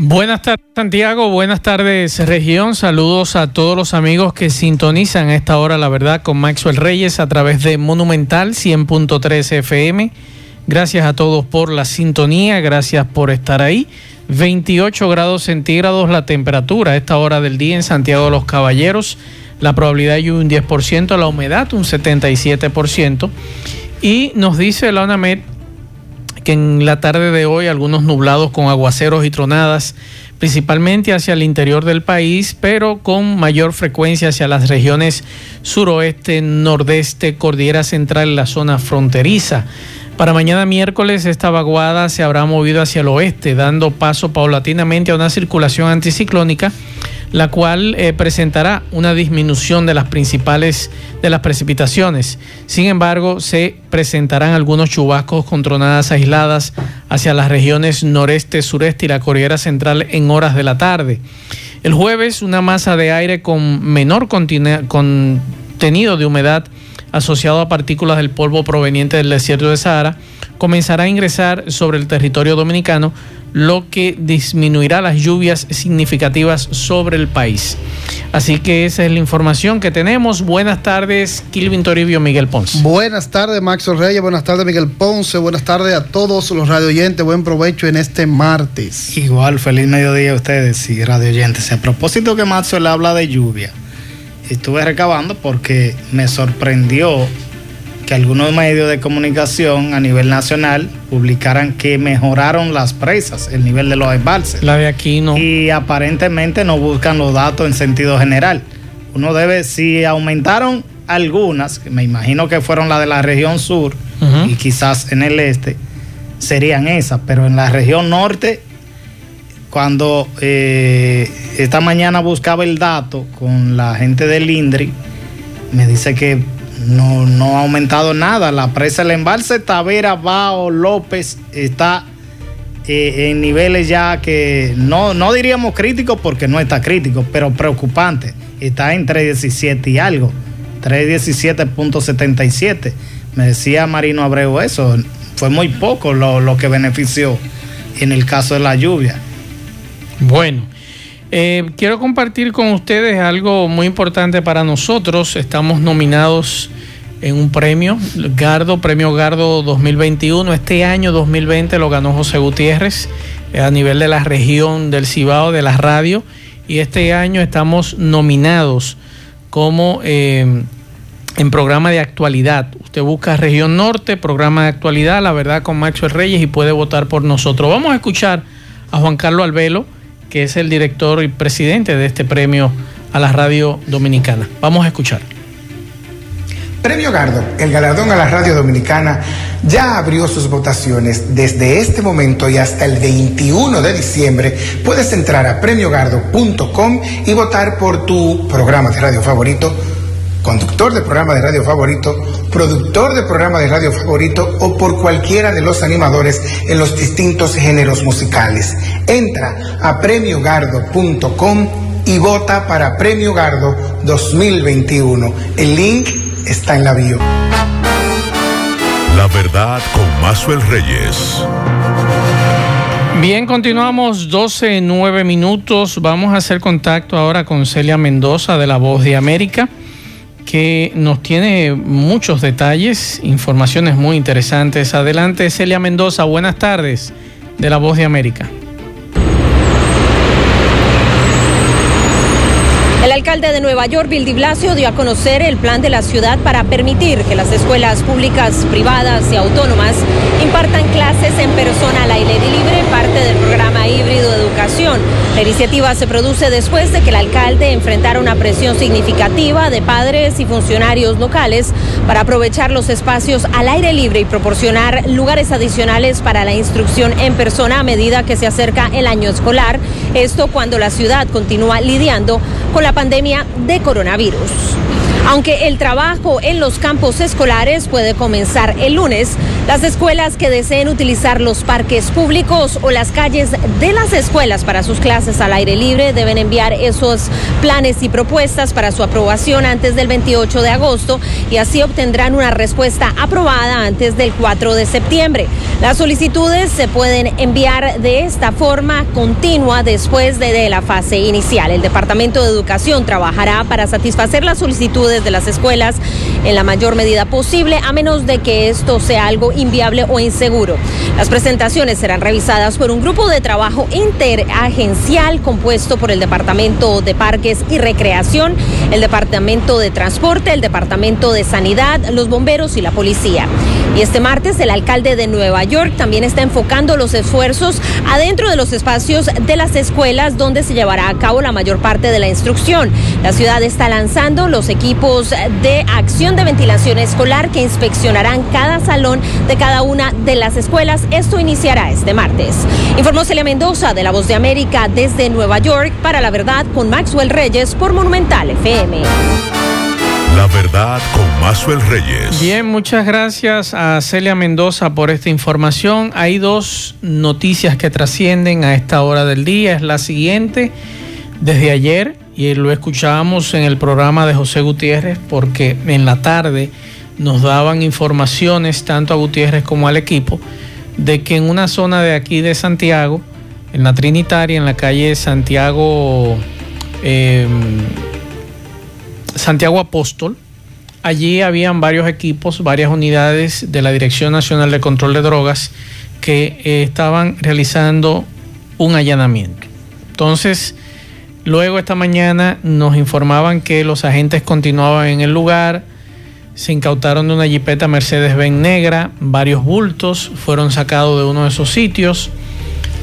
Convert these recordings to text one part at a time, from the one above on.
Buenas tardes Santiago, buenas tardes región, saludos a todos los amigos que sintonizan a esta hora la verdad con Maxwell Reyes a través de Monumental 100.3 FM. Gracias a todos por la sintonía, gracias por estar ahí. 28 grados centígrados la temperatura a esta hora del día en Santiago de los Caballeros, la probabilidad de un 10%, la humedad un 77% y nos dice la UNAMED en la tarde de hoy algunos nublados con aguaceros y tronadas, principalmente hacia el interior del país, pero con mayor frecuencia hacia las regiones suroeste, nordeste, cordillera central, la zona fronteriza. Para mañana miércoles esta vaguada se habrá movido hacia el oeste, dando paso paulatinamente a una circulación anticiclónica la cual eh, presentará una disminución de las principales de las precipitaciones. Sin embargo, se presentarán algunos chubascos con tronadas aisladas hacia las regiones noreste, sureste y la cordillera central en horas de la tarde. El jueves, una masa de aire con menor contenido de humedad asociado a partículas del polvo proveniente del desierto de Sahara comenzará a ingresar sobre el territorio dominicano lo que disminuirá las lluvias significativas sobre el país. Así que esa es la información que tenemos. Buenas tardes, Kilvin Toribio, Miguel Ponce. Buenas tardes, Max Reyes. Buenas tardes, Miguel Ponce. Buenas tardes a todos los radio oyentes. Buen provecho en este martes. Igual, feliz mediodía a ustedes y radio oyentes. A propósito que Maxo le habla de lluvia, estuve recabando porque me sorprendió que algunos medios de comunicación a nivel nacional publicaran que mejoraron las presas, el nivel de los embalses. La de aquí no. Y aparentemente no buscan los datos en sentido general. Uno debe, si aumentaron algunas, que me imagino que fueron las de la región sur y quizás en el este, serían esas, pero en la región norte, cuando eh, esta mañana buscaba el dato con la gente del INDRI, me dice que no, no ha aumentado nada. La presa del embalse Tavera, Bao, López está eh, en niveles ya que no, no diríamos críticos porque no está crítico, pero preocupante. Está en 317 y algo, 317.77. Me decía Marino Abreu eso, fue muy poco lo, lo que benefició en el caso de la lluvia. Bueno. Eh, quiero compartir con ustedes algo muy importante para nosotros. Estamos nominados en un premio, Gardo, Premio Gardo 2021. Este año 2020 lo ganó José Gutiérrez eh, a nivel de la región del Cibao, de la radio. Y este año estamos nominados como eh, en programa de actualidad. Usted busca región norte, programa de actualidad, la verdad con Macho Reyes y puede votar por nosotros. Vamos a escuchar a Juan Carlos Albelo que es el director y presidente de este premio a la radio dominicana. Vamos a escuchar. Premio Gardo, el galardón a la radio dominicana, ya abrió sus votaciones. Desde este momento y hasta el 21 de diciembre puedes entrar a premiogardo.com y votar por tu programa de radio favorito conductor de programa de radio favorito, productor de programa de radio favorito o por cualquiera de los animadores en los distintos géneros musicales. Entra a premiogardo.com y vota para Premio Gardo 2021. El link está en la bio. La verdad con Mazuel Reyes. Bien, continuamos 12, 9 minutos. Vamos a hacer contacto ahora con Celia Mendoza de La Voz de América que nos tiene muchos detalles, informaciones muy interesantes. Adelante, Celia Mendoza, buenas tardes de La Voz de América. El alcalde de Nueva York, Bill de Blasio, dio a conocer el plan de la ciudad para permitir que las escuelas públicas, privadas y autónomas impartan clases en persona al aire libre, parte del programa híbrido de La iniciativa se produce después de que el alcalde enfrentara una presión significativa de padres y funcionarios locales para aprovechar los espacios al aire libre y proporcionar lugares adicionales para la instrucción en persona a medida que se acerca el año escolar. Esto cuando la ciudad continúa lidiando con la pandemia de coronavirus. Aunque el trabajo en los campos escolares puede comenzar el lunes, las escuelas que deseen utilizar los parques públicos o las calles de las escuelas para sus clases al aire libre deben enviar esos planes y propuestas para su aprobación antes del 28 de agosto y así obtendrán una respuesta aprobada antes del 4 de septiembre. Las solicitudes se pueden enviar de esta forma continua después de, la fase inicial. El Departamento de Educación trabajará para satisfacer las solicitudes de las escuelas en la mayor medida posible, a menos de que esto sea algo inviable o inseguro. Las presentaciones serán revisadas por un grupo de trabajo interagencial compuesto por el Departamento de Parques y Recreación, el Departamento de Transporte, el Departamento de Sanidad, los bomberos y la policía. Y este martes el alcalde de Nueva York también está enfocando los esfuerzos adentro de los espacios de las escuelas donde se llevará a cabo la mayor parte de la instrucción. La ciudad está lanzando los equipos de acción de ventilación escolar que inspeccionarán cada salón de cada una de las escuelas. Esto iniciará este martes. Informó Celia Mendoza de La Voz de América desde Nueva York para La Verdad con Maxwell Reyes por Monumental FM. La verdad con Maxwell Reyes. Bien, muchas gracias a Celia Mendoza por esta información. Hay dos noticias que trascienden a esta hora del día. Es la siguiente. Desde ayer, y lo escuchábamos en el programa de José Gutiérrez, porque en la tarde nos daban informaciones tanto a Gutiérrez como al equipo de que en una zona de aquí de Santiago, en la Trinitaria, en la calle Santiago, eh, Santiago Apóstol, allí habían varios equipos, varias unidades de la Dirección Nacional de Control de Drogas que eh, estaban realizando un allanamiento. Entonces, luego esta mañana nos informaban que los agentes continuaban en el lugar, se incautaron de una jipeta Mercedes-Benz negra, varios bultos fueron sacados de uno de esos sitios.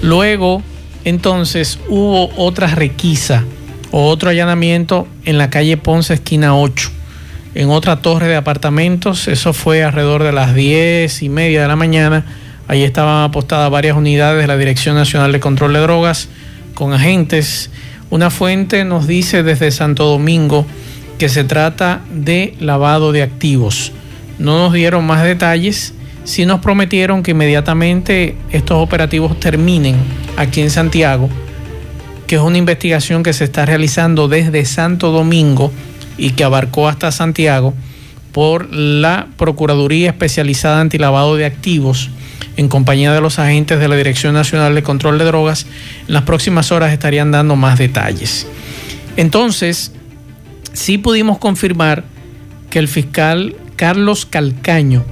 Luego, entonces, hubo otra requisa o otro allanamiento en la calle Ponce, esquina 8, en otra torre de apartamentos. Eso fue alrededor de las 10 y media de la mañana. Allí estaban apostadas varias unidades de la Dirección Nacional de Control de Drogas con agentes. Una fuente nos dice desde Santo Domingo que se trata de lavado de activos. No nos dieron más detalles, sí nos prometieron que inmediatamente estos operativos terminen aquí en Santiago, que es una investigación que se está realizando desde Santo Domingo y que abarcó hasta Santiago por la Procuraduría Especializada Antilavado de Activos en compañía de los agentes de la Dirección Nacional de Control de Drogas. En las próximas horas estarían dando más detalles. Entonces, sí pudimos confirmar que el fiscal Carlos Calcaño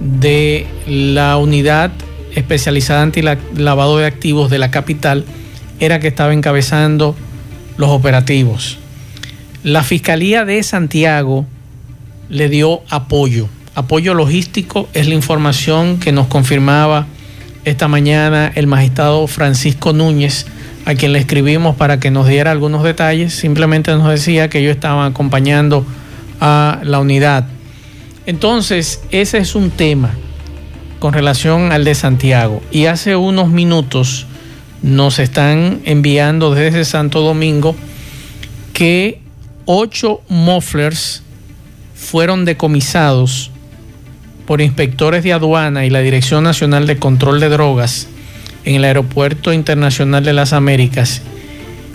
de la unidad especializada anti-lavado de activos de la capital era que estaba encabezando los operativos. La Fiscalía de Santiago le dio apoyo. Apoyo logístico es la información que nos confirmaba esta mañana el magistrado Francisco Núñez a quien le escribimos para que nos diera algunos detalles, simplemente nos decía que ellos estaban acompañando a la unidad. Entonces, ese es un tema con relación al de Santiago. Y hace unos minutos nos están enviando desde Santo Domingo que ocho mufflers fueron decomisados por inspectores de aduana y la Dirección Nacional de Control de Drogas en el Aeropuerto Internacional de las Américas.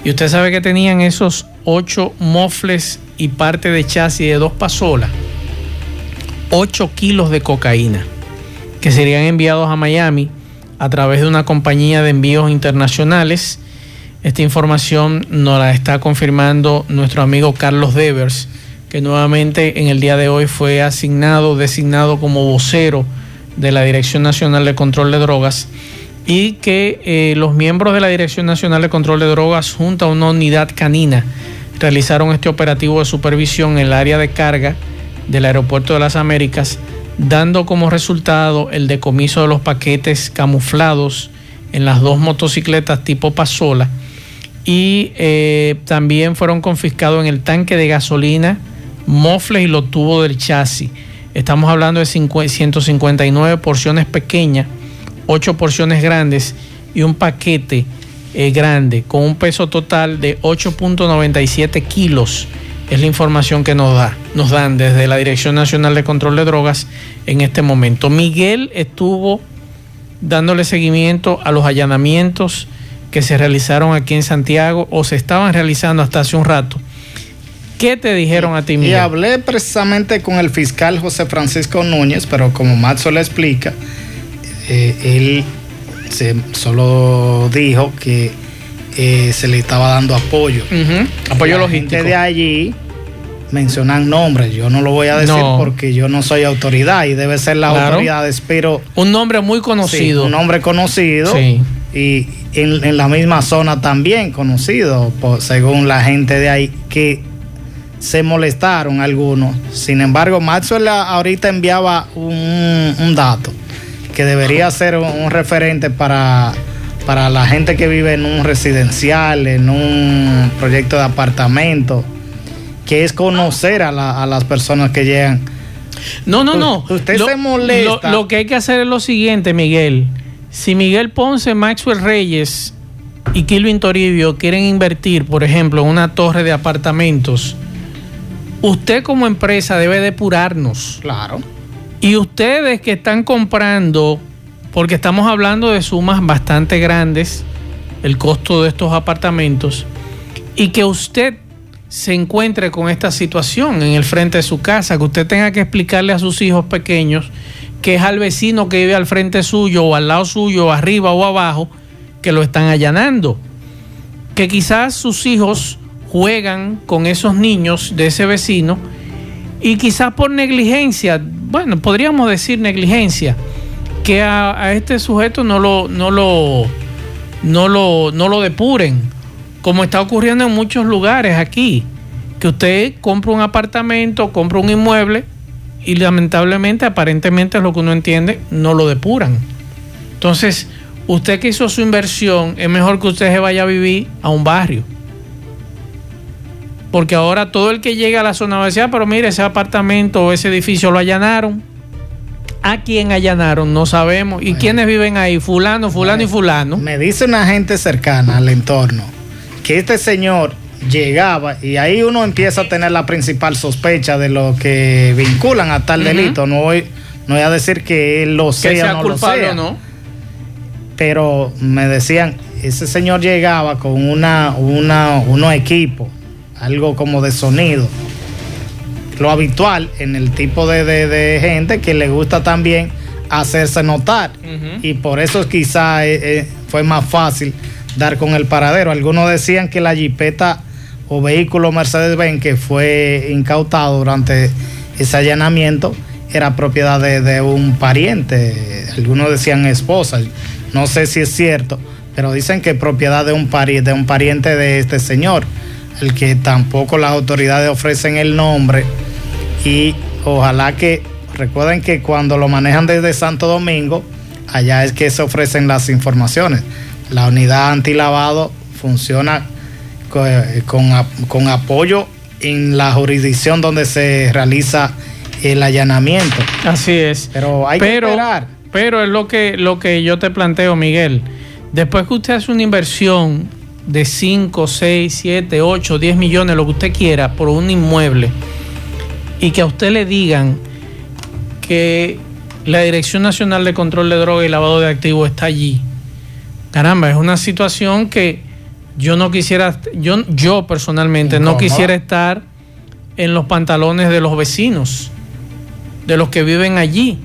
Y usted sabe que tenían esos ocho mofles y parte de chasis de dos pasolas, 8 kilos de cocaína, que serían enviados a Miami a través de una compañía de envíos internacionales. Esta información nos la está confirmando nuestro amigo Carlos Devers, que nuevamente en el día de hoy fue asignado, designado como vocero de la Dirección Nacional de Control de Drogas y que eh, los miembros de la Dirección Nacional de Control de Drogas junto a una unidad canina realizaron este operativo de supervisión en el área de carga del Aeropuerto de las Américas, dando como resultado el decomiso de los paquetes camuflados en las dos motocicletas tipo Pasola y eh, también fueron confiscados en el tanque de gasolina, mofles y los tubos del chasis. Estamos hablando de 159 porciones pequeñas ocho porciones grandes y un paquete eh, grande con un peso total de 8.97 kilos Es la información que nos da, nos dan desde la Dirección Nacional de Control de Drogas en este momento. Miguel estuvo dándole seguimiento a los allanamientos que se realizaron aquí en Santiago o se estaban realizando hasta hace un rato. ¿Qué te dijeron a ti, Miguel? Y hablé precisamente con el fiscal José Francisco Núñez, pero como Matzo le explica, eh, él se solo dijo que eh, se le estaba dando apoyo. Apoyo La logístico. gente de allí mencionan nombres. Yo no lo voy a decir No. porque yo no soy autoridad y debe ser las Claro. autoridades, pero Un nombre muy sí, conocido. un nombre conocido Sí. y en, en la misma zona también conocido, por- según la gente de ahí, que se molestaron algunos. Sin embargo, Maxwell a- ahorita enviaba un, un dato que debería ser un, referente para, para la gente que vive en un residencial, en un proyecto de apartamento, que es conocer a, la- a las personas que llegan. No, no, no. Usted se molesta. Lo, lo que hay que hacer es lo siguiente, Miguel. Si Miguel Ponce, Maxwell Reyes y Kilvin Toribio quieren invertir, por ejemplo, en una torre de apartamentos, usted como empresa debe depurarnos. Claro. Y ustedes que están comprando, porque estamos hablando de sumas bastante grandes, el costo de estos apartamentos, y que usted se encuentre con esta situación en el frente de su casa, que usted tenga que explicarle a sus hijos pequeños que es al vecino que vive al frente suyo o al lado suyo, arriba o abajo, que lo están allanando. Que quizás sus hijos juegan con esos niños de ese vecino y quizás por negligencia, bueno, podríamos decir negligencia, que a, este sujeto no lo, no lo, no lo, no lo depuren, como está ocurriendo en muchos lugares aquí, que usted compra un apartamento, compra un inmueble y lamentablemente, aparentemente es lo que uno entiende, no lo depuran. Entonces, usted que hizo su inversión, es mejor que usted se vaya a vivir a un barrio. Porque ahora todo el que llega a la zona va a decir, "Ah, pero mire, ese apartamento o ese edificio lo allanaron. ¿A quién allanaron? No sabemos. ¿Y quiénes viven ahí? Fulano, fulano y fulano. Me dice una gente cercana al entorno que este señor llegaba y ahí uno empieza a tener la principal sospecha de lo que vinculan a tal delito. No voy, no voy a decir que él lo Que sea, sea o no lo culpable sea, o no. pero me decían, ese señor llegaba con una, una, unos equipos, algo como de sonido. Lo habitual en el tipo de, de- de gente que le gusta también hacerse notar. Y por eso quizá eh, eh, fue más fácil dar con el paradero. Algunos decían que la jipeta o vehículo Mercedes-Benz que fue incautado durante ese allanamiento era propiedad de, de un pariente. Algunos decían esposa. No sé si es cierto, pero dicen que es propiedad de un, pari- de un pariente de este señor, el que tampoco las autoridades ofrecen el nombre. Y ojalá que recuerden que cuando lo manejan desde Santo Domingo, allá es que se ofrecen las informaciones. La unidad antilavado funciona eh, con, con apoyo en la jurisdicción donde se realiza el allanamiento. Así es. Pero hay pero, que esperar. Pero es lo que, lo que yo te planteo, Miguel. Después que usted hace una inversión de 5, 6, 7, 8, 10 millones, lo que usted quiera, por un inmueble, y que a usted le digan que la Dirección Nacional de Control de Droga y Lavado de Activos está allí. Caramba, es una situación que yo no quisiera, yo, yo personalmente no quisiera estar en los pantalones de los vecinos, de los que viven allí.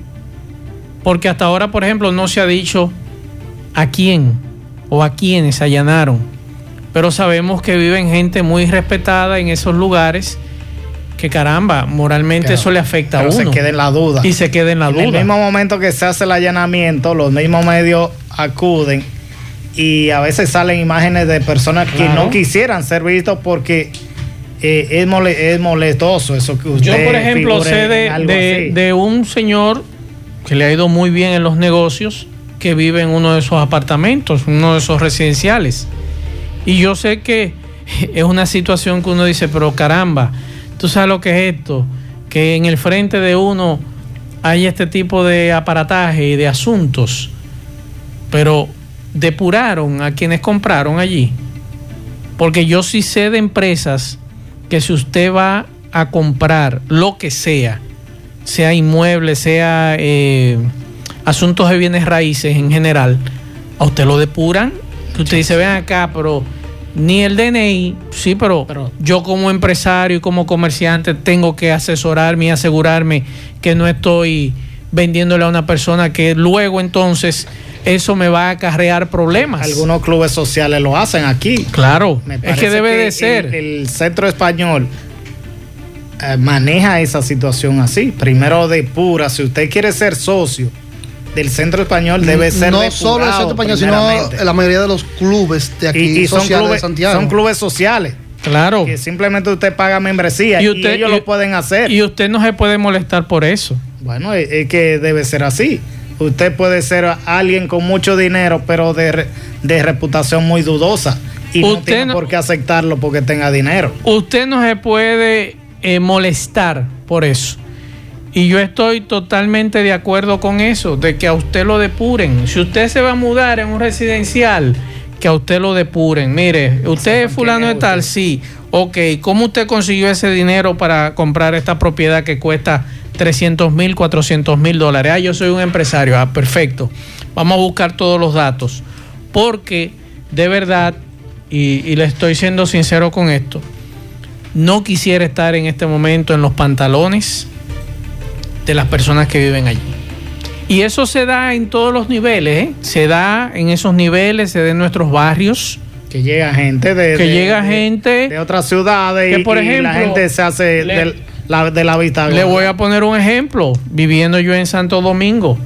Porque hasta ahora, por ejemplo, no se ha dicho a quién o a quiénes allanaron. Pero sabemos que viven gente muy respetada en esos lugares que caramba, moralmente eso le afecta a uno. se queda en la duda. Y se queda en la En duda. el mismo momento que se hace el allanamiento, los mismos medios acuden y a veces salen imágenes de personas que no quisieran ser vistos porque eh, es, mole- es molestoso eso que usted Yo, por ejemplo, sé de, en de un señor que le ha ido muy bien en los negocios, que vive en uno de esos apartamentos, uno de esos residenciales. Y yo sé que es una situación que uno dice, pero caramba, tú sabes lo que es esto, que en el frente de uno hay este tipo de aparataje y de asuntos, pero depuraron a quienes compraron allí. Porque yo sí sé de empresas que si usted va a comprar lo que sea, sea inmueble, sea eh, asuntos de bienes raíces en general, a usted lo depuran. Que usted dice, ven acá, pero ni el DNI, sí, pero, yo como empresario y como comerciante tengo que asesorarme y asegurarme que no estoy vendiéndole a una persona que luego entonces eso me va a acarrear problemas. Algunos clubes sociales lo hacen aquí. Claro, es que debe de ser. El, centro español eh, maneja esa situación así. Primero depura, si usted quiere ser socio del centro español debe ser no solo el centro español sino la mayoría de los clubes de aquí son clubes, de Santiago. son clubes sociales. Claro. Que simplemente usted paga membresía y, ellos lo pueden hacer. y usted no se puede molestar por eso. Bueno es, que debe ser así. Usted puede ser alguien con mucho dinero pero de, reputación muy dudosa. Y no tiene por qué aceptarlo porque tenga dinero. Usted no se puede eh, molestar por eso y yo estoy totalmente de acuerdo con eso, de que a usted lo depuren. Si usted se va a mudar en un residencial, que a usted lo depuren. Mire, usted es fulano de tal, sí. Ok, ¿cómo usted consiguió ese dinero para comprar esta propiedad que cuesta 300 mil, 400 mil dólares? Ah, yo soy un empresario. Ah, perfecto. Vamos a buscar todos los datos. Porque de verdad, y, y le estoy siendo sincero con esto, no quisiera estar en este momento en los pantalones de las personas que viven allí. Y eso se da en todos los niveles, ¿eh? se da en esos niveles, se da en nuestros barrios. Que llega gente de, que llega gente de otras ciudades que, por ejemplo, la gente se hace de, la, de la vista. Le voy a poner un ejemplo, viviendo yo en Santo Domingo.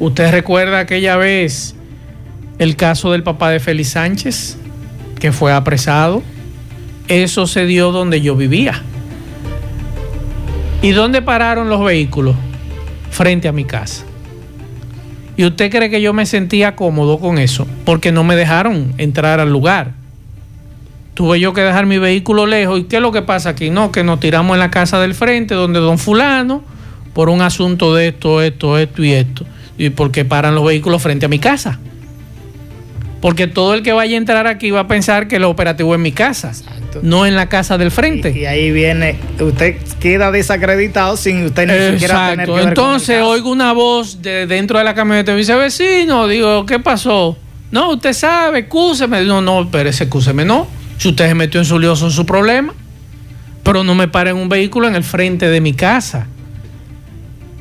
¿Usted recuerda aquella vez el caso del papá de Félix Sánchez, que fue apresado? Eso se dio donde yo vivía. ¿Y dónde pararon los vehículos? Frente a mi casa. ¿Y usted cree que yo me sentía cómodo con eso? Porque no me dejaron entrar al lugar. Tuve yo que dejar mi vehículo lejos. ¿Y qué es lo que pasa aquí? No, que nos tiramos en la casa del frente, donde don fulano, por un asunto de esto, esto, esto y esto. ¿Y porque paran los vehículos frente a mi casa? Porque todo el que vaya a entrar aquí va a pensar que el operativo es mi casa no en la casa del frente. Y, ahí viene, usted queda desacreditado sin usted ni siquiera tener que Entonces oigo una voz de dentro de la camioneta y dice, vecino, digo, ¿qué pasó? No, usted sabe, excúseme. No, no, pero ese excúseme no. Si usted se metió en su lío, son su problema. Pero no me paren un vehículo en el frente de mi casa.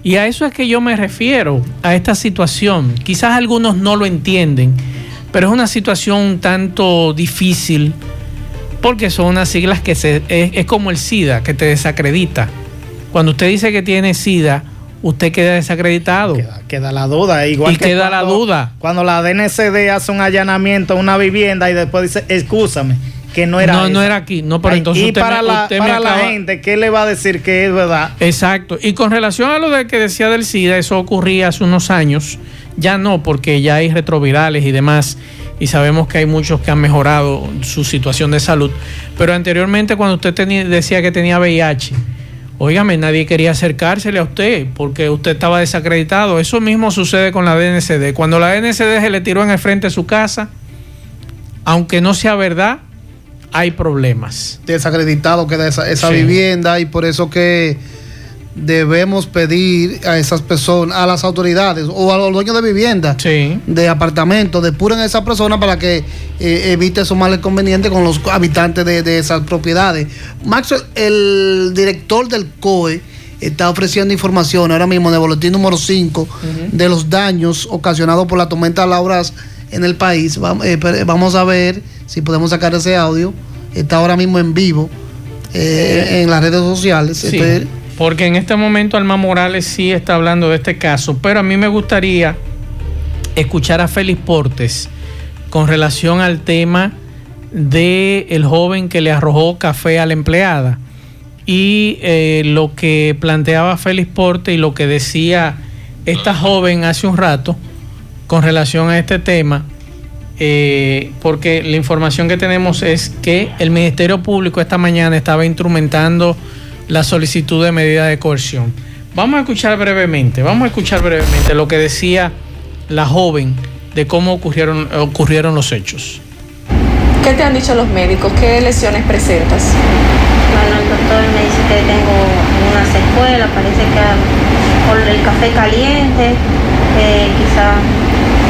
Y a eso es que yo me refiero, a esta situación. Quizás algunos no lo entienden, pero es una situación un tanto difícil porque son unas siglas que se, es, como el SIDA, que te desacredita. Cuando usted dice que tiene SIDA, usted queda desacreditado. Queda, la duda, igual y queda la duda. Cuando la DNCD hace un allanamiento a una vivienda y después dice, excúsame, que no era No, no era aquí. No, pero entonces y para, la, para la gente, ¿qué le va a decir que es verdad? Exacto. Y con relación a lo de que decía del SIDA, eso ocurría hace unos años. Ya no, porque ya hay retrovirales y demás y sabemos que hay muchos que han mejorado su situación de salud. Pero anteriormente cuando usted decía que tenía VIH, óigame, nadie quería acercársele a usted porque usted estaba desacreditado. Eso mismo sucede con la DNCD. Cuando la DNCD se le tiró en el frente de su casa, aunque no sea verdad, hay problemas. Desacreditado queda esa, esa vivienda y por eso que debemos pedir a esas personas, a las autoridades o a los dueños de vivienda, de apartamentos, depuren a esas personas para que eh, evite esos males convenientes con los habitantes de, esas propiedades. Max, el director del COE está ofreciendo información ahora mismo en el boletín número 5 de los daños ocasionados por la tormenta Lauras en el país. Eh, vamos a ver si podemos sacar ese audio. Está ahora mismo en vivo eh, en las redes sociales. Porque en este momento Alma Morales sí está hablando de este caso, pero a mí me gustaría escuchar a Félix Portes con relación al tema de el joven que le arrojó café a la empleada y eh, lo que planteaba Félix Portes y lo que decía esta joven hace un rato con relación a este tema, eh, porque la información que tenemos es que el Ministerio Público esta mañana estaba instrumentando la solicitud de medida de coerción. Vamos a escuchar brevemente, vamos a escuchar brevemente lo que decía la joven de cómo ocurrieron, ocurrieron los hechos. ¿Qué te han dicho los médicos? ¿Qué lesiones presentas? Bueno, el doctor me dice que tengo una secuela, parece que por el café caliente, eh, quizá,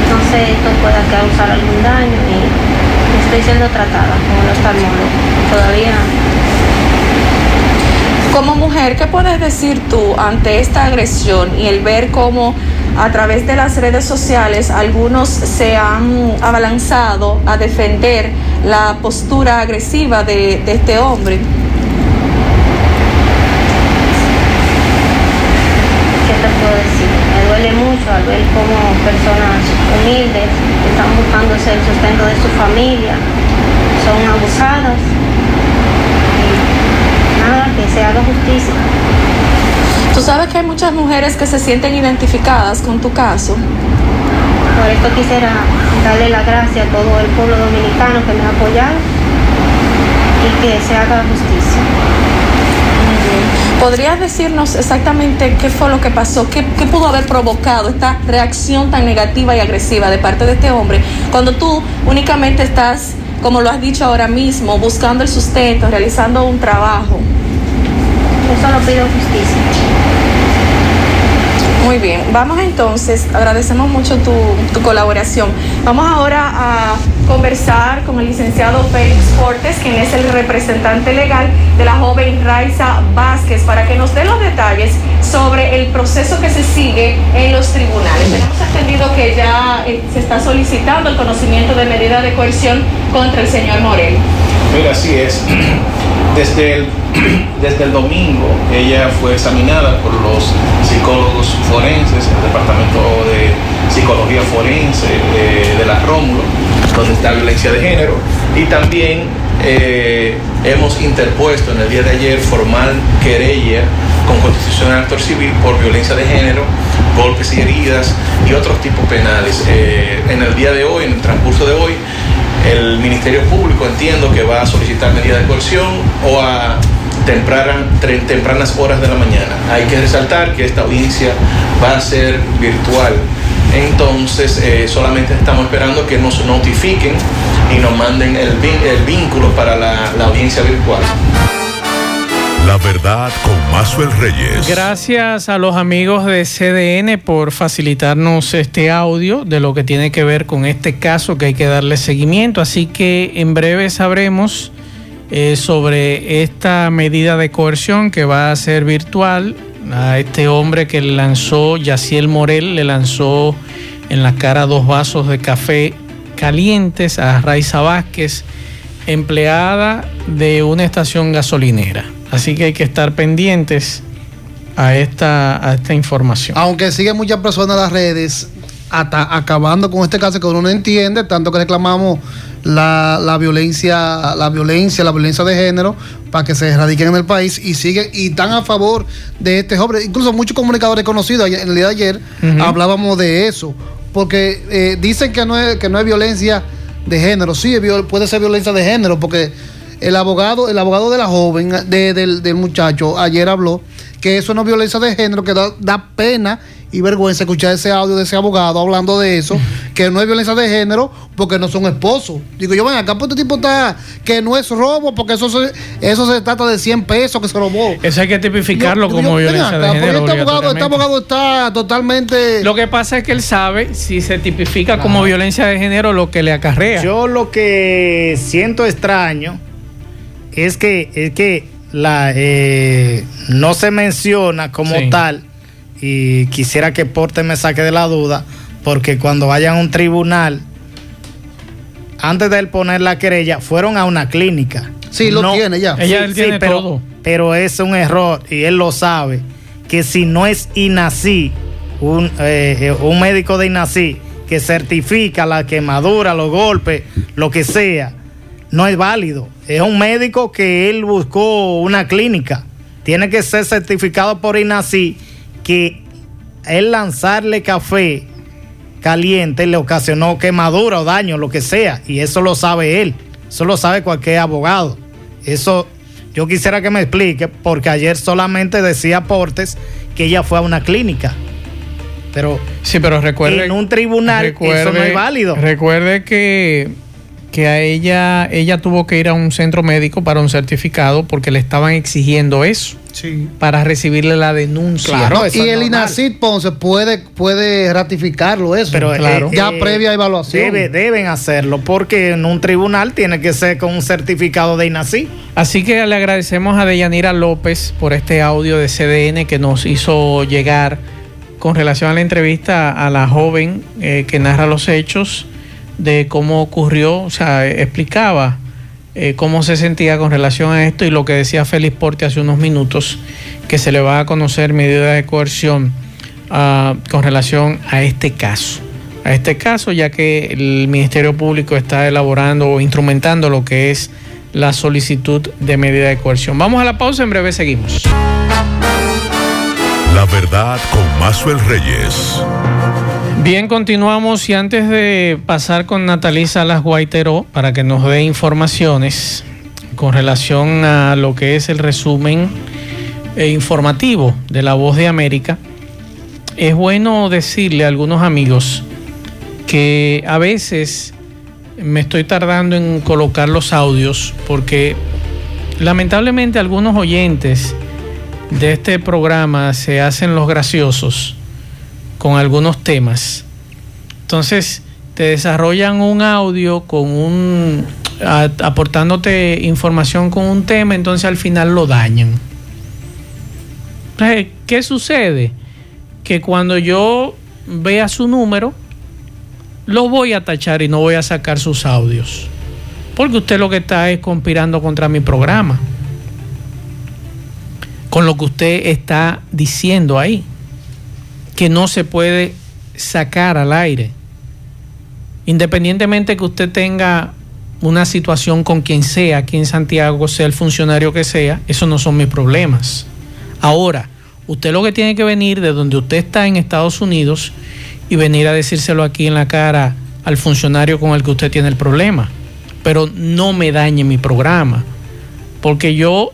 no sé, esto pueda causar algún daño y estoy siendo tratada como el oftalmólogo. Todavía como mujer, ¿qué puedes decir tú ante esta agresión y el ver cómo a través de las redes sociales algunos se han abalanzado a defender la postura agresiva de, este hombre? ¿Qué te puedo decir? Duele mucho al ver cómo personas humildes están buscando el sustento de su familia, son abusadas que se haga justicia. Tú sabes que hay muchas mujeres que se sienten identificadas con tu caso. Por esto quisiera darle la gracia a todo el pueblo dominicano que me ha apoyado y que se haga justicia. ¿Podrías decirnos exactamente qué fue lo que pasó? ¿Qué, ¿Qué, pudo haber provocado esta reacción tan negativa y agresiva de parte de este hombre cuando tú únicamente estás, como lo has dicho ahora mismo, buscando el sustento, realizando un trabajo? solo pido justicia. Muy bien, vamos entonces, agradecemos mucho tu, tu, colaboración. Vamos ahora a conversar con el licenciado Félix Cortes, quien es el representante legal de la joven Raiza Vázquez, para que nos dé los detalles sobre el proceso que se sigue en los tribunales. Tenemos entendido que ya eh, se está solicitando el conocimiento de medida de coerción contra el señor Morel. Mira, así es. Desde el, desde el domingo ella fue examinada por los psicólogos forenses, el Departamento de Psicología Forense de, la Rómulo, donde está violencia de género, y también eh, hemos interpuesto en el día de ayer formal querella con constitución de actor civil por violencia de género, golpes y heridas y otros tipos penales. Eh, en el día de hoy, en el transcurso de hoy, el Ministerio Público entiendo que va a solicitar medidas de coerción o a tempranas horas de la mañana. Hay que resaltar que esta audiencia va a ser virtual. Entonces, eh, solamente estamos esperando que nos notifiquen y nos manden el, vínculo para la audiencia virtual. La verdad con Mazuel Reyes. Gracias a los amigos de CDN por facilitarnos este audio de lo que tiene que ver con este caso que hay que darle seguimiento. Así que en breve sabremos eh, sobre esta medida de coerción que va a ser virtual a este hombre que lanzó, Yaciel Morel, le lanzó en la cara dos vasos de café calientes a Raiza Vázquez, empleada de una estación gasolinera. Así que hay que estar pendientes a esta, a esta información. Aunque siguen muchas personas las redes hasta acabando con este caso que uno no entiende, tanto que reclamamos la, violencia, la violencia, la violencia de género para que se erradiquen en el país y siguen y están a favor de este joven. Incluso muchos comunicadores conocidos en el día de ayer hablábamos de eso, porque eh, dicen que no es que no es violencia de género, sí puede ser violencia de género porque el abogado, el abogado de la joven, del, del, muchacho, ayer habló que eso no es violencia de género, que da, pena y vergüenza escuchar ese audio de ese abogado hablando de eso, que no es violencia de género porque no son esposos. Digo, yo, ven acá, pues este tipo está, que no es robo porque eso se, eso se trata de 100 pesos que se robó. Eso hay que tipificarlo como violencia de género. Este abogado, este abogado está totalmente... Lo que pasa es que él sabe si se tipifica como violencia de género lo que le acarrea. Yo lo que siento extraño es que, es que la, eh, no se menciona como tal, y quisiera que Porte me saque de la duda, porque cuando vayan a un tribunal, antes de él poner la querella, fueron a una clínica. Sí, lo tiene ya. Ella tiene pero, todo. Pero es un error, y él lo sabe, que si no es INACI, un, eh, eh, un médico de INACI, que certifica la quemadura, los golpes, lo que sea, no es válido. Es un médico que él buscó una clínica. Tiene que ser certificado por INACI que él lanzarle café caliente le ocasionó quemadura o daño, lo que sea. Y eso lo sabe él. Eso lo sabe cualquier abogado. Eso yo quisiera que me explique, porque ayer solamente decía Portes que ella fue a una clínica. Pero, sí, pero recuerde, en un tribunal eso no es válido. Recuerde que que a ella, ella tuvo que ir a un centro médico para un certificado porque le estaban exigiendo eso. Para recibirle la denuncia. y el INACID Ponce puede, puede ratificarlo eso. Pero claro. ya eh, previa evaluación. deben hacerlo porque en un tribunal tiene que ser con un certificado de INACID. Así que le agradecemos a Deyanira López por este audio de CDN que nos hizo llegar con relación a la entrevista a la joven eh, que narra los hechos de cómo ocurrió, o sea, explicaba eh, cómo se sentía con relación a esto y lo que decía Félix Porte hace unos minutos, que se le va a conocer medida de coerción ah, con relación a este caso. A este caso, ya que el Ministerio Público está elaborando o instrumentando lo que es la solicitud de medida de coerción. Vamos a la pausa, en breve seguimos. La verdad con Mazuel Reyes. Bien, continuamos y antes de pasar con Natalí Salas Guaiteró para que nos dé informaciones con relación a lo que es el resumen eh, informativo de La Voz de América, es bueno decirle a algunos amigos que a veces me estoy tardando en colocar los audios porque lamentablemente algunos oyentes de este programa se hacen los graciosos con algunos temas. Entonces, te desarrollan un audio con un aportándote información con un tema, entonces al final lo dañan. ¿Qué sucede? Que cuando yo vea su número, lo voy a tachar y no voy a sacar sus audios. Porque usted lo que está es conspirando contra mi programa. Con lo que usted está diciendo ahí que no se puede sacar al aire. Independientemente que usted tenga una situación con quien sea, aquí en Santiago, sea el funcionario que sea, esos no son mis problemas. Ahora, usted lo que tiene que venir de donde usted está en Estados Unidos y venir a decírselo aquí en la cara al funcionario con el que usted tiene el problema. Pero no me dañe mi programa, porque yo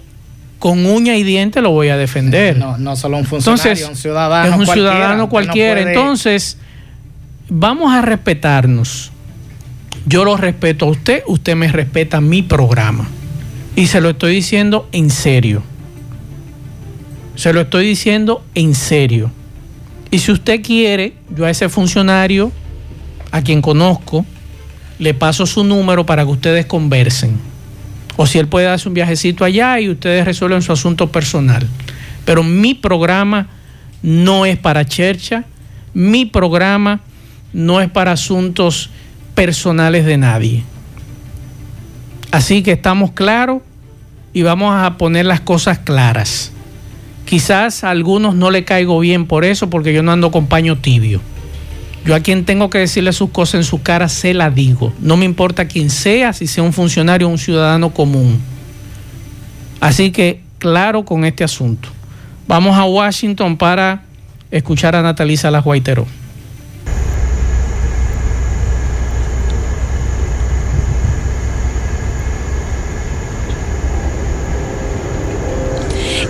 con uña y diente lo voy a defender. No, no solo un funcionario, un ciudadano. Es un ciudadano cualquiera. Entonces, vamos a respetarnos. Yo lo respeto a usted, usted me respeta mi programa. Y se lo estoy diciendo en serio. Se lo estoy diciendo en serio. Y si usted quiere, yo a ese funcionario, a quien conozco, le paso su número para que ustedes conversen o si él puede darse un viajecito allá y ustedes resuelven su asunto personal. Pero mi programa no es para chercha, mi programa no es para asuntos personales de nadie. Así que estamos claros y vamos a poner las cosas claras. Quizás a algunos no le caigo bien por eso, porque yo no ando con paño tibio. Yo a quien tengo que decirle sus cosas en su cara, se la digo. No me importa quién sea, si sea un funcionario o un ciudadano común. Así que, claro con este asunto. Vamos a Washington para escuchar a Natalisa La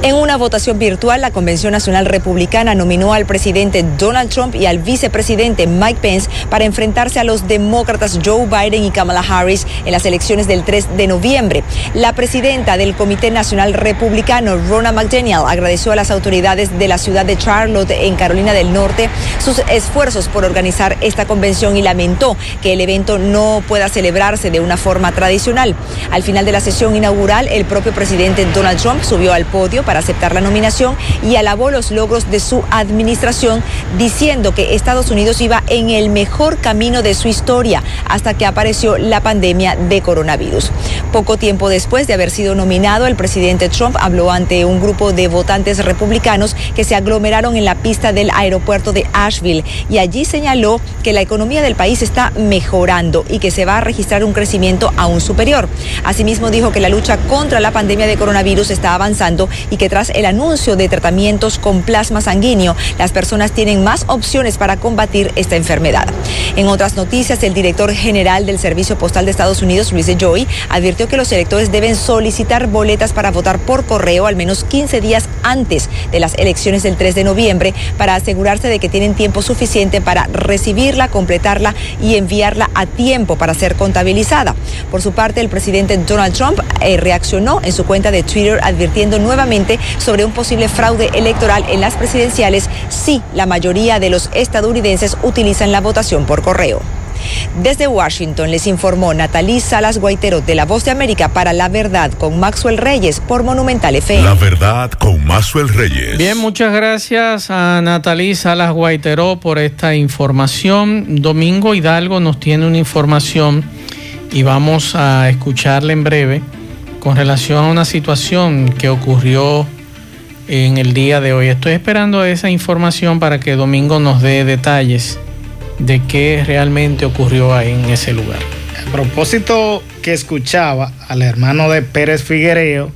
En una votación virtual, la Convención Nacional Republicana nominó al presidente Donald Trump y al vicepresidente Mike Pence para enfrentarse a los demócratas Joe Biden y Kamala Harris en las elecciones del 3 de noviembre. La presidenta del Comité Nacional Republicano, Ronna McDaniel, agradeció a las autoridades de la ciudad de Charlotte, en Carolina del Norte, sus esfuerzos por organizar esta convención y lamentó que el evento no pueda celebrarse de una forma tradicional. Al final de la sesión inaugural, el propio presidente Donald Trump subió al podio para para aceptar la nominación y alabó los logros de su administración, diciendo que Estados Unidos iba en el mejor camino de su historia hasta que apareció la pandemia de coronavirus. Poco tiempo después de haber sido nominado, el presidente Trump habló ante un grupo de votantes republicanos que se aglomeraron en la pista del aeropuerto de Asheville y allí señaló que la economía del país está mejorando y que se va a registrar un crecimiento aún superior. Asimismo dijo que la lucha contra la pandemia de coronavirus está avanzando y que que tras el anuncio de tratamientos con plasma sanguíneo, las personas tienen más opciones para combatir esta enfermedad. En otras noticias, el director general del Servicio Postal de Estados Unidos, Luis de Joy, advirtió que los electores deben solicitar boletas para votar por correo al menos 15 días antes de las elecciones del 3 de noviembre para asegurarse de que tienen tiempo suficiente para recibirla, completarla y enviarla a tiempo para ser contabilizada. Por su parte, el presidente Donald Trump eh, reaccionó en su cuenta de Twitter advirtiendo nuevamente sobre un posible fraude electoral en las presidenciales si la mayoría de los estadounidenses utilizan la votación por correo. Desde Washington les informó Natalí Salas Guaitero de La Voz de América para La Verdad con Maxwell Reyes por Monumental FM. La Verdad con Maxwell Reyes. Bien, muchas gracias a Natalí Salas Guaitero por esta información. Domingo Hidalgo nos tiene una información y vamos a escucharle en breve con relación a una situación que ocurrió en el día de hoy. Estoy esperando esa información para que Domingo nos dé detalles de qué realmente ocurrió ahí en ese lugar. A propósito que escuchaba al hermano de Pérez Figuereo,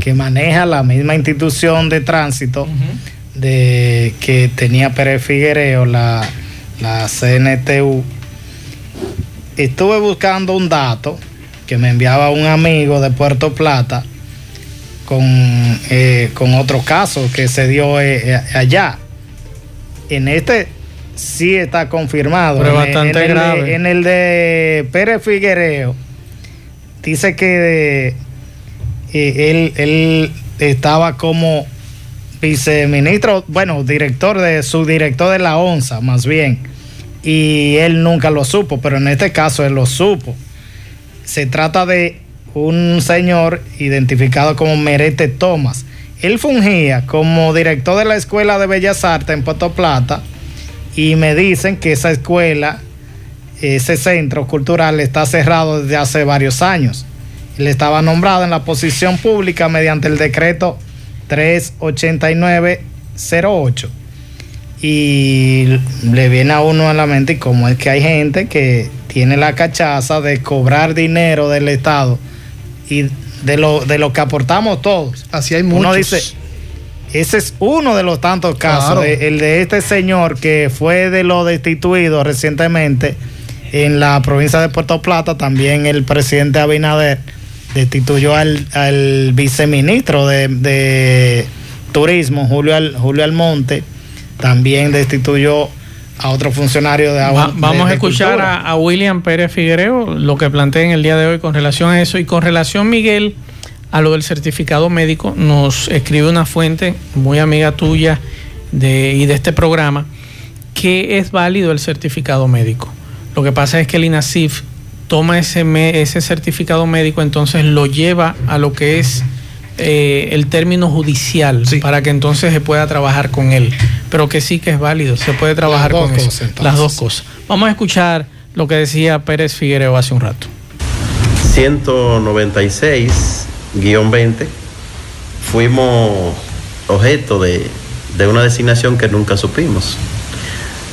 que maneja la misma institución de tránsito de que tenía Pérez Figuereo, la, la CNTU, estuve buscando un dato que me enviaba un amigo de Puerto Plata con, eh, con otro caso que se dio eh, eh, allá. En este sí está confirmado. Pero bastante en, grave. El de, en el de Pérez Figuereo, dice que él, él estaba como viceministro, bueno, director de, subdirector de la ONSA, más bien. Y él nunca lo supo, pero en este caso él lo supo. Se trata de un señor identificado como Merete Thomas. Él fungía como director de la Escuela de Bellas Artes en Puerto Plata y me dicen que esa escuela, ese centro cultural está cerrado desde hace varios años. Él estaba nombrado en la posición pública mediante el decreto 38908. Y le viene a uno a la mente cómo es que hay gente que tiene la cachaza de cobrar dinero del Estado y de lo, de lo que aportamos todos. Así hay muchos. Uno dice, ese es uno de los tantos casos, Claro. el de este señor que fue de lo destituido recientemente en la provincia de Puerto Plata, también el presidente Abinader destituyó al, al viceministro de, de Turismo, Julio, Al- Julio Almonte, también destituyó a otro funcionario de agua. Va- vamos de- a escuchar a, a William Pérez Figuereo lo que plantea en el día de hoy con relación a eso y con relación, Miguel, a lo del certificado médico. Nos escribe una fuente muy amiga tuya de, y de este programa que es válido el certificado médico. Lo que pasa es que el INASIF toma ese, ese certificado médico, entonces lo lleva a lo que es eh, el término judicial para que entonces se pueda trabajar con él. Pero que sí que es válido, se puede trabajar con eso. cosas, entonces. Las dos cosas. Vamos a escuchar lo que decía Pérez Figuereo hace un rato. 196-20 fuimos objeto de, de una designación que nunca supimos.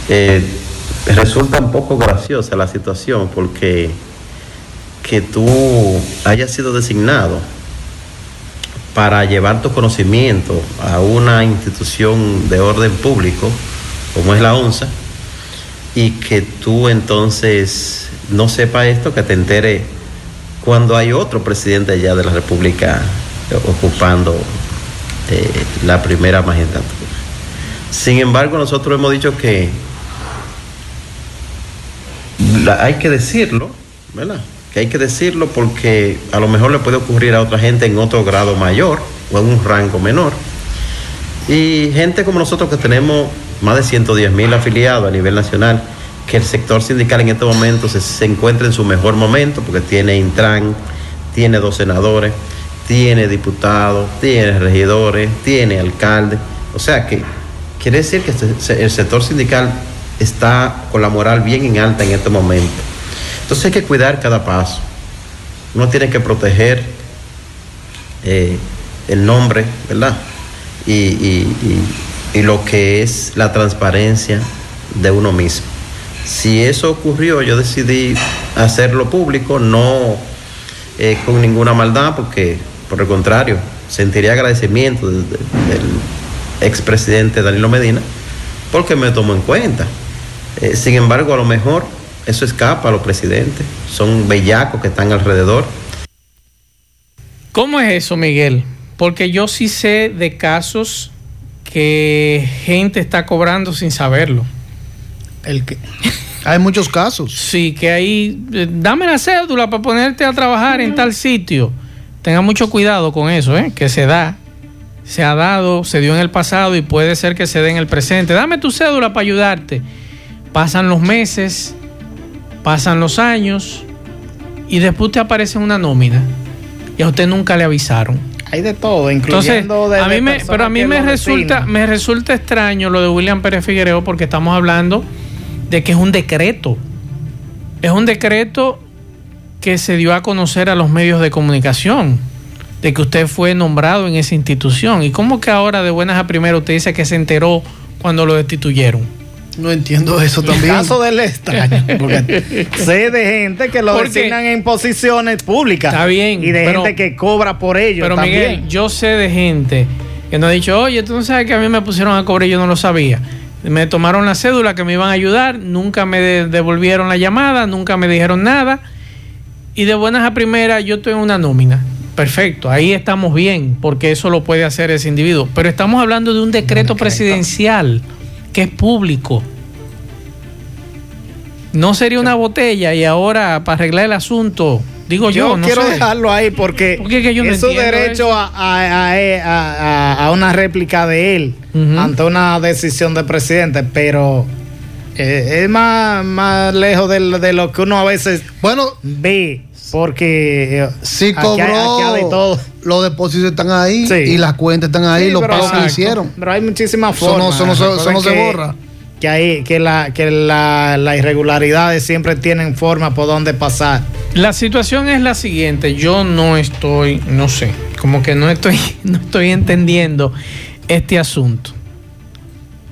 Eh, resulta un poco graciosa la situación porque que tú hayas sido designado para llevar tu conocimiento a una institución de orden público como es la ONSA y que tú entonces no sepa esto, que te entere cuando hay otro presidente ya de la República ocupando eh, la primera magistratura. Sin embargo, nosotros hemos dicho que hay que decirlo, ¿verdad? Hay que decirlo porque a lo mejor le puede ocurrir a otra gente en otro grado mayor o en un rango menor. Y gente como nosotros que tenemos más de 110 mil afiliados a nivel nacional, que el sector sindical en este momento se, encuentra en su mejor momento porque tiene Intran, tiene dos senadores, tiene diputados, tiene regidores, tiene alcalde. O sea que quiere decir que el sector sindical está con la moral bien en alta en este momento. Entonces hay que cuidar cada paso. Uno tiene que proteger eh, el nombre, ¿verdad? Y, lo que es la transparencia de uno mismo. Si eso ocurrió, yo decidí hacerlo público, no eh, con ninguna maldad, porque por el contrario, sentiría agradecimiento del, del expresidente Danilo Medina porque me tomó en cuenta. Eh, sin embargo, a lo mejor eso escapa a los presidentes, son bellacos que están alrededor. ¿Cómo es eso, Miguel? Porque yo sí sé de casos que gente está cobrando sin saberlo. El que hay muchos casos. Sí, que ahí eh, dame la cédula para ponerte a trabajar en tal sitio. Tenga mucho cuidado con eso, ¿eh? que se da, se ha dado, se dio en el pasado y puede ser que se dé en el presente. Dame tu cédula para ayudarte. Pasan los meses, pasan los años y después te aparece una nómina y a usted nunca le avisaron. Hay de todo, incluyendo Entonces, a mí me, pero a mí me resulta, me resulta extraño lo de William Pérez Figueroa porque estamos hablando de que es un decreto. Es un decreto que se dio a conocer a los medios de comunicación de que usted fue nombrado en esa institución. ¿Y cómo que ahora de buenas a primeras usted dice que se enteró cuando lo destituyeron? No entiendo eso también. El caso del extraño. Porque sé de gente que lo designan en posiciones públicas. Está bien. Y de gente que cobra por ello. Pero también. Miguel, yo sé de gente que nos ha dicho, oye, tú no sabes que a mí me pusieron a cobrar y yo no lo sabía. Me tomaron la cédula que me iban a ayudar, nunca me devolvieron la llamada, nunca me dijeron nada. Y de buenas a primeras yo estoy en una nómina. Perfecto, ahí estamos bien, porque eso lo puede hacer ese individuo. Pero estamos hablando de un decreto presidencial que es público. No sería una botella y ahora para arreglar el asunto, digo yo, yo no quiero sé. dejarlo ahí porque, porque es, que yo no es su derecho a, a, a, a, una réplica de él uh -huh. ante una decisión del presidente, pero eh, es más, más lejos de, de, lo que uno a veces bueno ve. Porque si cobró, aquí hay, aquí hay todo. los depósitos están ahí sí. y las cuentas están ahí, sí, los pagos que hicieron. Pero hay muchísimas formas. Eso no, eso no, eso no se borra que hay que la que las la irregularidades siempre tienen forma por donde pasar. La situación es la siguiente, yo no estoy, no sé, como que no estoy no estoy entendiendo este asunto.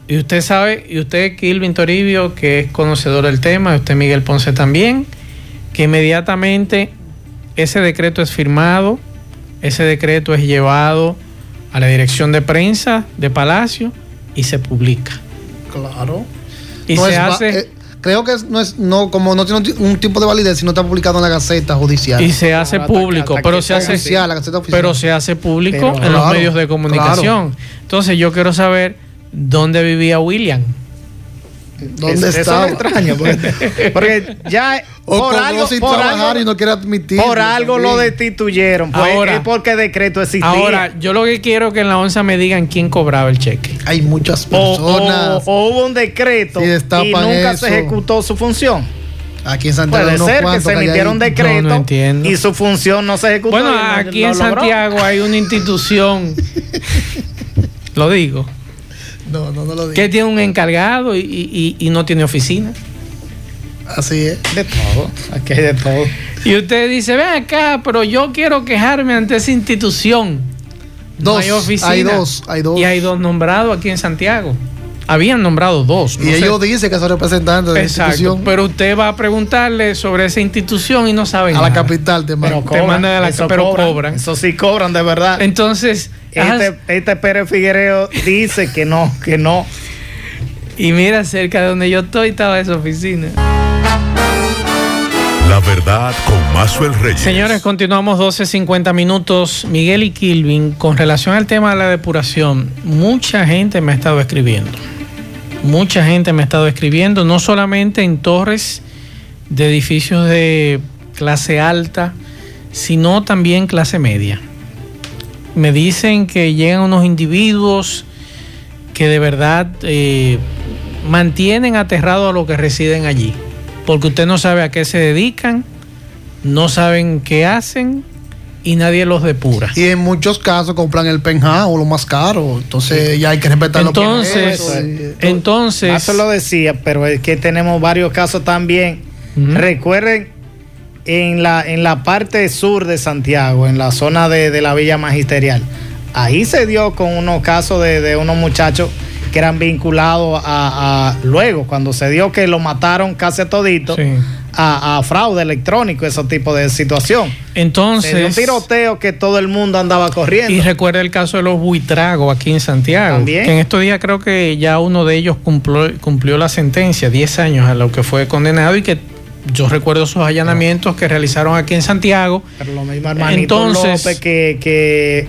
Y usted sabe, y usted Kilvin Toribio, que es conocedor del tema, y usted Miguel Ponce también, que inmediatamente ese decreto es firmado, ese decreto es llevado a la dirección de prensa de Palacio y se publica. Claro. Y no se es, hace. Eh, creo que no es, no, como no tiene un tipo de validez, si no está publicado en la Gaceta Judicial. Y se hace público, pero se hace. Oficial, la Gaceta oficial. Pero se hace público pero, en los medios de comunicación. claro. Entonces yo quiero saber dónde vivía William. ¿Dónde es, estaba? Eso es extraño, porque, porque ya o por algo, sin por trabajar algo, y no quiere admitir. por algo lo destituyeron. Pues Ahora- es porque decreto existía. Ahora, yo lo que quiero es que en la onza me digan quién cobraba el cheque. Hay muchas o, o- personas. o hubo un decreto y nunca eso. se ejecutó su función. Aquí en Santiago Puede ser que se emitieron decreto No, no entiendo. y su función no se ejecutó. Bueno, aquí no en logró. Santiago hay una institución, lo digo, No, no, no lo digo. que tiene un encargado y, y- y no tiene oficina. Así es. De todo. Aquí hay de todo. Y usted dice, ven acá, pero yo quiero quejarme ante esa institución. No Dos, hay oficina. hay dos, hay dos. Y hay dos nombrados aquí en Santiago. Habían nombrado dos. Y no sé. ellos dicen que son representantes de la Exacto. institución. Pero usted va a preguntarle sobre esa institución y no sabe a nada. la capital te Pero mandan. Te mandan a la- eso pero cobran. Eso sí cobran, de verdad. Entonces, Este, este Pérez Figuereo dice que no, que no. y mira, cerca de donde yo estoy estaba esa oficina. La verdad con Mazuel Reyes. Señores, continuamos 12.50 minutos. Miguel y Kilvin, con relación al tema de la depuración, mucha gente me ha estado escribiendo. Mucha gente me ha estado escribiendo, no solamente en torres de edificios de clase alta, sino también clase media. Me dicen que llegan unos individuos que de verdad eh, mantienen aterrado a los que residen allí, porque usted no sabe a qué se dedican, no saben qué hacen y nadie los depura. Y en muchos casos compran el penthouse, lo más caro. Entonces ya hay que respetar Entonces, lo que es. entonces, Eso lo decía, pero es que tenemos varios casos también. Recuerden, en la, en la parte sur de Santiago, en la zona de, de la Villa Magisterial, ahí se dio con unos casos de, de unos muchachos que eran vinculados a, a- luego, cuando se dio que lo mataron casi a todito, Sí. A, fraude electrónico, ese tipo de situación. Entonces. un tiroteo que todo el mundo andaba corriendo. Y recuerda el caso de los buitragos aquí en Santiago. También. en estos días creo que ya uno de ellos cumplió, cumplió la sentencia, 10 años a lo que fue condenado y que yo recuerdo esos allanamientos que realizaron aquí en Santiago. Pero lo mismo hermanito Entonces, que, que,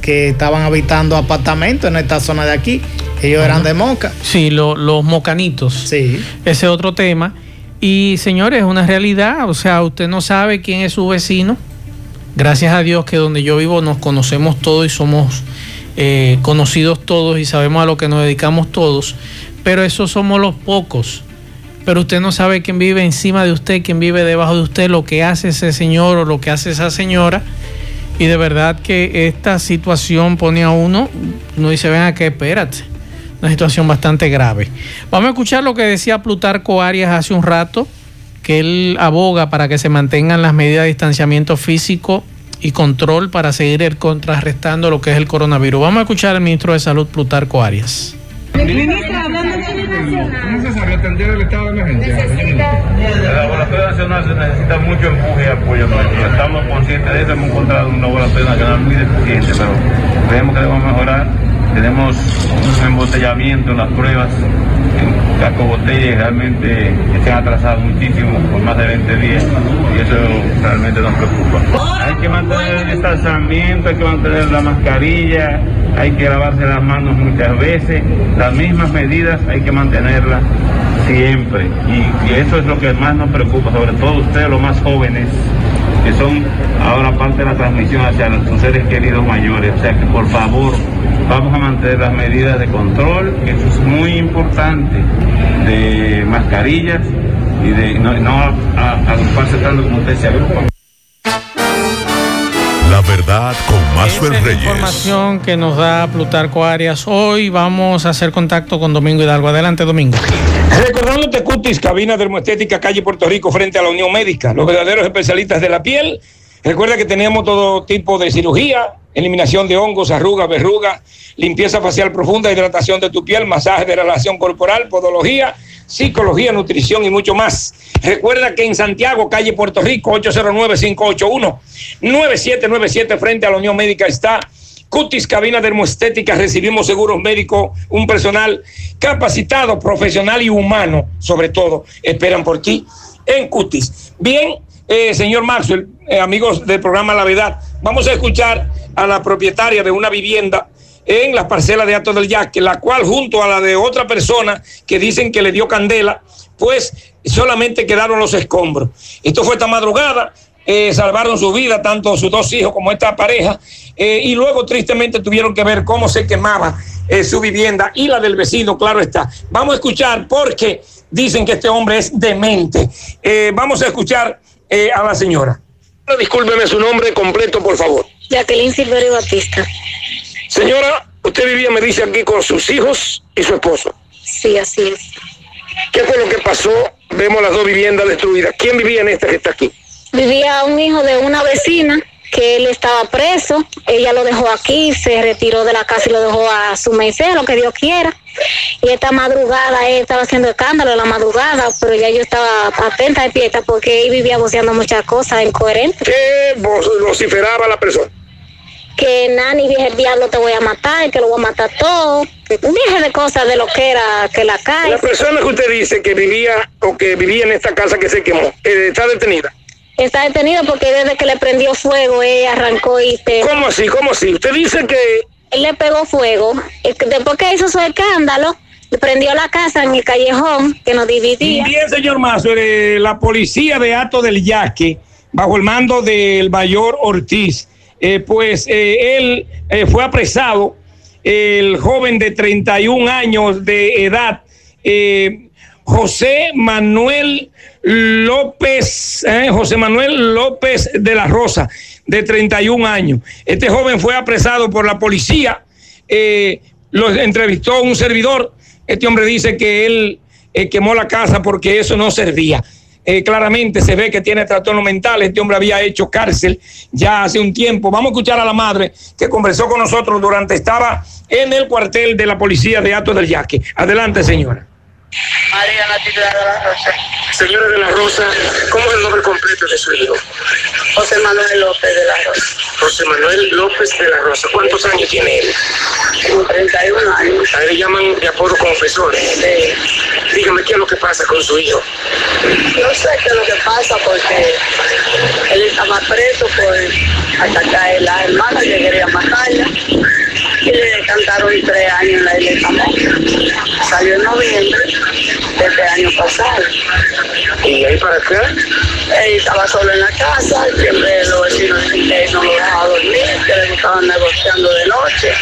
que, estaban habitando apartamentos en esta zona de aquí. Ellos eran de Moca. Sí, los mocanitos. Sí. Ese otro tema. Y señores, es una realidad. O sea, usted no sabe quién es su vecino. Gracias a Dios que donde yo vivo nos conocemos todos y somos eh, conocidos todos y sabemos a lo que nos dedicamos todos. Pero esos somos los pocos pero usted no sabe quién vive encima de usted, quién vive debajo de usted, lo que hace ese señor o lo que hace esa señora. Y de verdad que esta situación pone a uno, uno dice, ven que espérate. Una situación bastante grave. Vamos a escuchar lo que decía Plutarco Arias hace un rato, que él aboga para que se mantengan las medidas de distanciamiento físico y control para seguir contrarrestando lo que es el coronavirus. Vamos a escuchar al ministro de Salud, Plutarco Arias. Ministro, hablando nacional. ¿Es necesario atender el estado de emergencia? Necesita. El laboratorio nacional se necesita mucho empuje y apoyo Estamos conscientes de eso. Hemos encontrado un laboratorio nacional muy deficiente, pero creemos que debemos mejorar. Tenemos un embotellamiento en las pruebas en casco botella realmente se han atrasado muchísimo por más de 20 días y eso realmente nos preocupa. Hay que mantener el distanciamiento, hay que mantener la mascarilla, hay que lavarse las manos muchas veces, las mismas medidas hay que mantenerlas siempre. Y, eso es lo que más nos preocupa, sobre todo ustedes los más jóvenes, que son ahora parte de la transmisión hacia nuestros seres queridos mayores. O sea que por favor vamos a mantener las medidas de control, que eso es muy importante, de mascarillas y de no, agruparse tanto como ustedes se agrupan. La verdad con Maxwell Esa es la información que nos da Plutarco Arias. Hoy vamos a hacer contacto con Domingo Hidalgo. Adelante, Domingo. Recordándote Cutis, cabina dermoestética, calle Puerto Rico, frente a la Unión Médica, los verdaderos especialistas de la piel. Recuerda que tenemos todo tipo de cirugía, eliminación de hongos, arrugas, verrugas, limpieza facial profunda, hidratación de tu piel, masaje de relación corporal, podología, psicología, nutrición y mucho más. Recuerda que en Santiago, calle Puerto Rico, 809-581-9797, frente a la Unión Médica está Cutis Cabina Dermoestética. Recibimos seguros médicos, un personal capacitado, profesional y humano, sobre todo, esperan por ti en Cutis. Bien, eh, señor Maxwell, eh, amigos del programa La Verdad, vamos a escuchar a la propietaria de una vivienda en las parcelas de Ato del Yaque, la cual junto a la de otra persona que dicen que le dio candela, pues solamente quedaron los escombros. Esto fue esta madrugada, eh, salvaron su vida, tanto sus dos hijos como esta pareja, eh, y luego tristemente tuvieron que ver cómo se quemaba eh, su vivienda y la del vecino, claro está. Vamos a escuchar porque dicen que este hombre es demente. vamos a escuchar a la señora. Discúlpeme su nombre completo, por favor. Jacqueline Silverio Batista. Señora, usted vivía, me dice aquí, con sus hijos y su esposo. Sí, así es. ¿Qué fue lo que pasó? Vemos las dos viviendas destruidas. ¿Quién vivía en esta que está aquí? Vivía un hijo de una vecina que él estaba preso, ella lo dejó aquí, se retiró de la casa y lo dejó a su mesero, lo que Dios quiera. Y esta madrugada él estaba haciendo escándalo en la madrugada, pero ya yo estaba atenta de fiesta porque él vivía voceando muchas cosas incoherentes. ¿Qué vociferaba la persona? que Nani dije el diablo te voy a matar, que lo voy a matar todo. Dije de cosas de lo que era que la calle. La persona que usted dice que vivía o que vivía en esta casa que se quemó, eh, ¿está detenida? Está detenida porque desde que le prendió fuego, ella arrancó y te... ¿Cómo así? ¿Cómo así? Usted dice que... Él le pegó fuego. Después que hizo su escándalo, prendió la casa en el callejón que nos dividía. Bien, señor Mazo, eh, la policía de Ato del Yaque, bajo el mando del mayor Ortiz, eh, pues eh, él eh, fue apresado, el joven de 31 años de edad, José Manuel López, José Manuel López de la Rosa, de 31 años. Este joven fue apresado por la policía, lo entrevistó un servidor, este hombre dice que él quemó la casa porque eso no servía. Eh, claramente se ve que tiene trastorno mental. Este hombre había hecho cárcel ya hace un tiempo. Vamos a escuchar a la madre que conversó con nosotros durante estaba en el cuartel de la policía de Ato del Yaque. Adelante, señora. María Natividad de la Rosa. Señora de la Rosa, ¿cómo es el nombre completo de su hijo? José Manuel López de la Rosa. José Manuel López de la Rosa. ¿Cuántos años tiene él? Como 31 años. A él le llaman de apodo confesor. Sí. Dígame qué es lo que pasa con su hijo. No sé qué es lo que pasa porque él estaba preso por atacar a la hermana que quería matarla cantaron tres años en la iglesia Salió en noviembre de este año pasado. ¿Y ahí para acá? Él estaba solo en la casa, siempre los vecinos dicen que no lo dejaba dormir, que le estaban negociando de noche.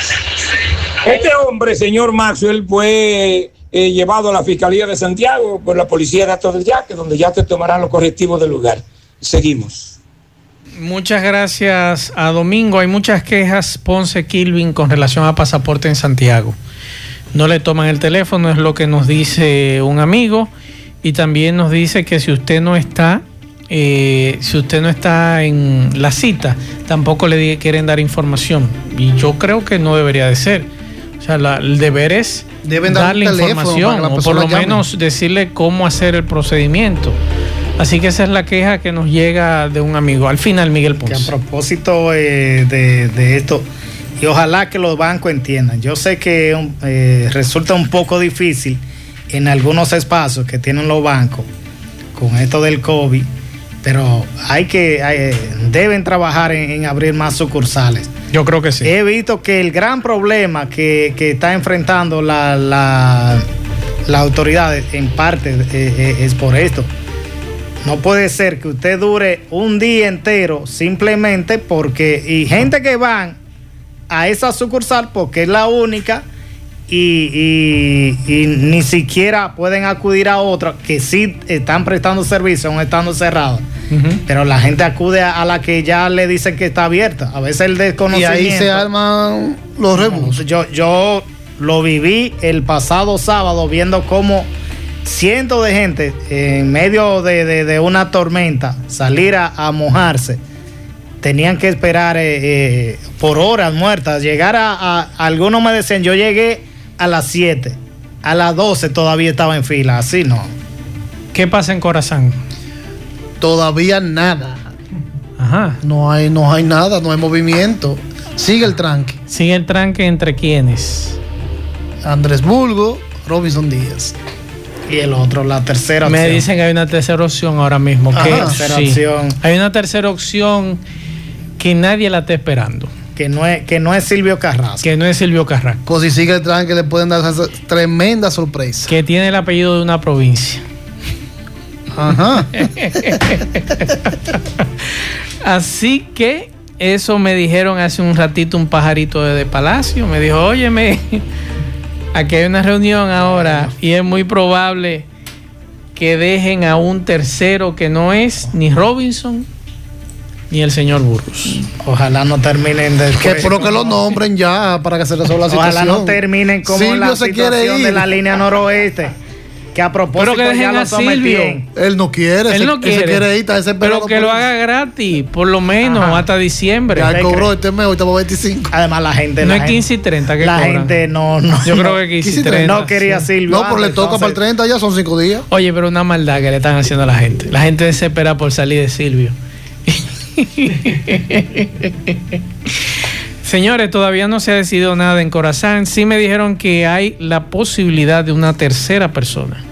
Este hombre, señor Maxwell, fue eh, llevado a la Fiscalía de Santiago por la Policía de Actos del Yaque, donde ya te tomarán los correctivos del lugar. Seguimos. Muchas gracias a Domingo. Hay muchas quejas, Ponce Kilvin, con relación a pasaporte en Santiago. No le toman el teléfono, es lo que nos dice un amigo. Y también nos dice que si usted no está, eh, si usted no está en la cita, tampoco le quieren dar información. Y yo creo que no debería de ser. O sea, la, el deber es Deben darle información o por lo llame. menos decirle cómo hacer el procedimiento. Así que esa es la queja que nos llega de un amigo. Al final, Miguel Que a Ponce. propósito eh, de, de esto, y ojalá que los bancos entiendan, yo sé que eh, resulta un poco difícil en algunos espacios que tienen los bancos con esto del COVID, pero hay que, hay- deben trabajar en, en abrir más sucursales. Yo creo que sí. He visto que el gran problema que, que está enfrentando la, la, la autoridad en parte eh, es por esto. No puede ser que usted dure un día entero simplemente porque, y gente que van a esa sucursal porque es la única y, y- y ni siquiera pueden acudir a otra que sí están prestando servicio aún estando cerradas. Pero la gente acude a, a la que ya le dicen que está abierta. A veces el Y desconocimiento. ahí se arman los rebus. Yo, yo lo viví el pasado sábado viendo cómo cientos de gente en medio de, de- de una tormenta salir a, a mojarse. Tenían que esperar eh, eh, por horas muertas. Llegar a, a- Algunos me decían, yo llegué a las 7. A las 12 todavía estaba en fila. Así no. ¿Qué pasa en Corazán? Todavía nada. Ajá. No hay, no hay nada, no hay movimiento. Sigue el tranque. Sigue el tranque entre quienes. Andrés Bulgo, Robinson Díaz. Y el otro, la tercera Me opción. dicen que hay una tercera opción ahora mismo. Que, Ajá. Tercera sí. opción. Hay una tercera opción que nadie la está esperando. Que no es, que no es Silvio Carrasco. Que no es Silvio Carrasco. Pues si sigue el tranque le pueden dar esa tremenda sorpresa. Que tiene el apellido de una provincia. Ajá. Así que eso me dijeron hace un ratito un pajarito de, de Palacio. Me dijo, óyeme, aquí hay una reunión ahora y es muy probable que dejen a un tercero que no es ni Robinson ni el señor Burgos. Ojalá no terminen de Que pero que lo nombren ya para que se resuelva la Ojalá situación. no terminen como Silvio la se quiere situación ir. de la línea noroeste. Que a propósito Pero que dejen ya lo a Silvio. Él no quiere, Él no ese quiere. ir, Pero que lo haga gratis, por lo menos, Ajá. hasta diciembre. Ya ¿Usted cobró este mes, hoy estamos 25. Además, la gente. No la es gente- 15 y 30 que La cobran. gente no, no. Yo no, creo que 15 y 15 y 30. no quería Silvio. No, pero le toca para el entonces- 30, ya son 5 días. Oye, pero una maldad que le están haciendo a la gente. La gente desespera por salir de Silvio. Señores, todavía no se ha decidido nada en Corazán. Sí me dijeron que hay la posibilidad de una tercera persona.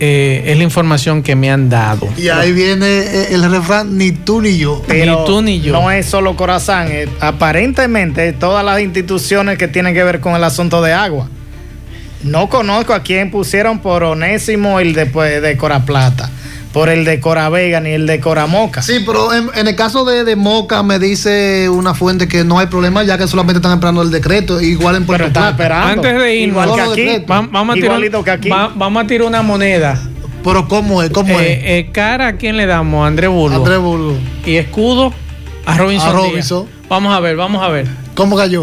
Eh, es la información que me han dado. Y ahí viene eh, el refrán, ni tú ni yo. Pero Ni tú ni yo. No es solo Corazán. eh, aparentemente, todas las instituciones que tienen que ver con el asunto de agua. No conozco a quién pusieron por Onésimo el de, pues, de Cora Plata, por el de Cora Vega ni el de Cora Moca. Sí, pero en, en el caso de, de Moca me dice una fuente que no hay problema ya que solamente están esperando el decreto, igual en Puerto Pero están Plata. esperando. Antes de Igual que aquí. va- vamos, a tirar, Igualito que aquí. va- vamos a tirar una moneda. Pero ¿cómo es? ¿Cómo Eh, es? eh, cara, ¿a quién le damos? A André Burgo. Andrés Bulgo. Y escudo a Robinson. A Díaz. Robinson. Vamos a ver, vamos a ver. ¿Cómo cayó?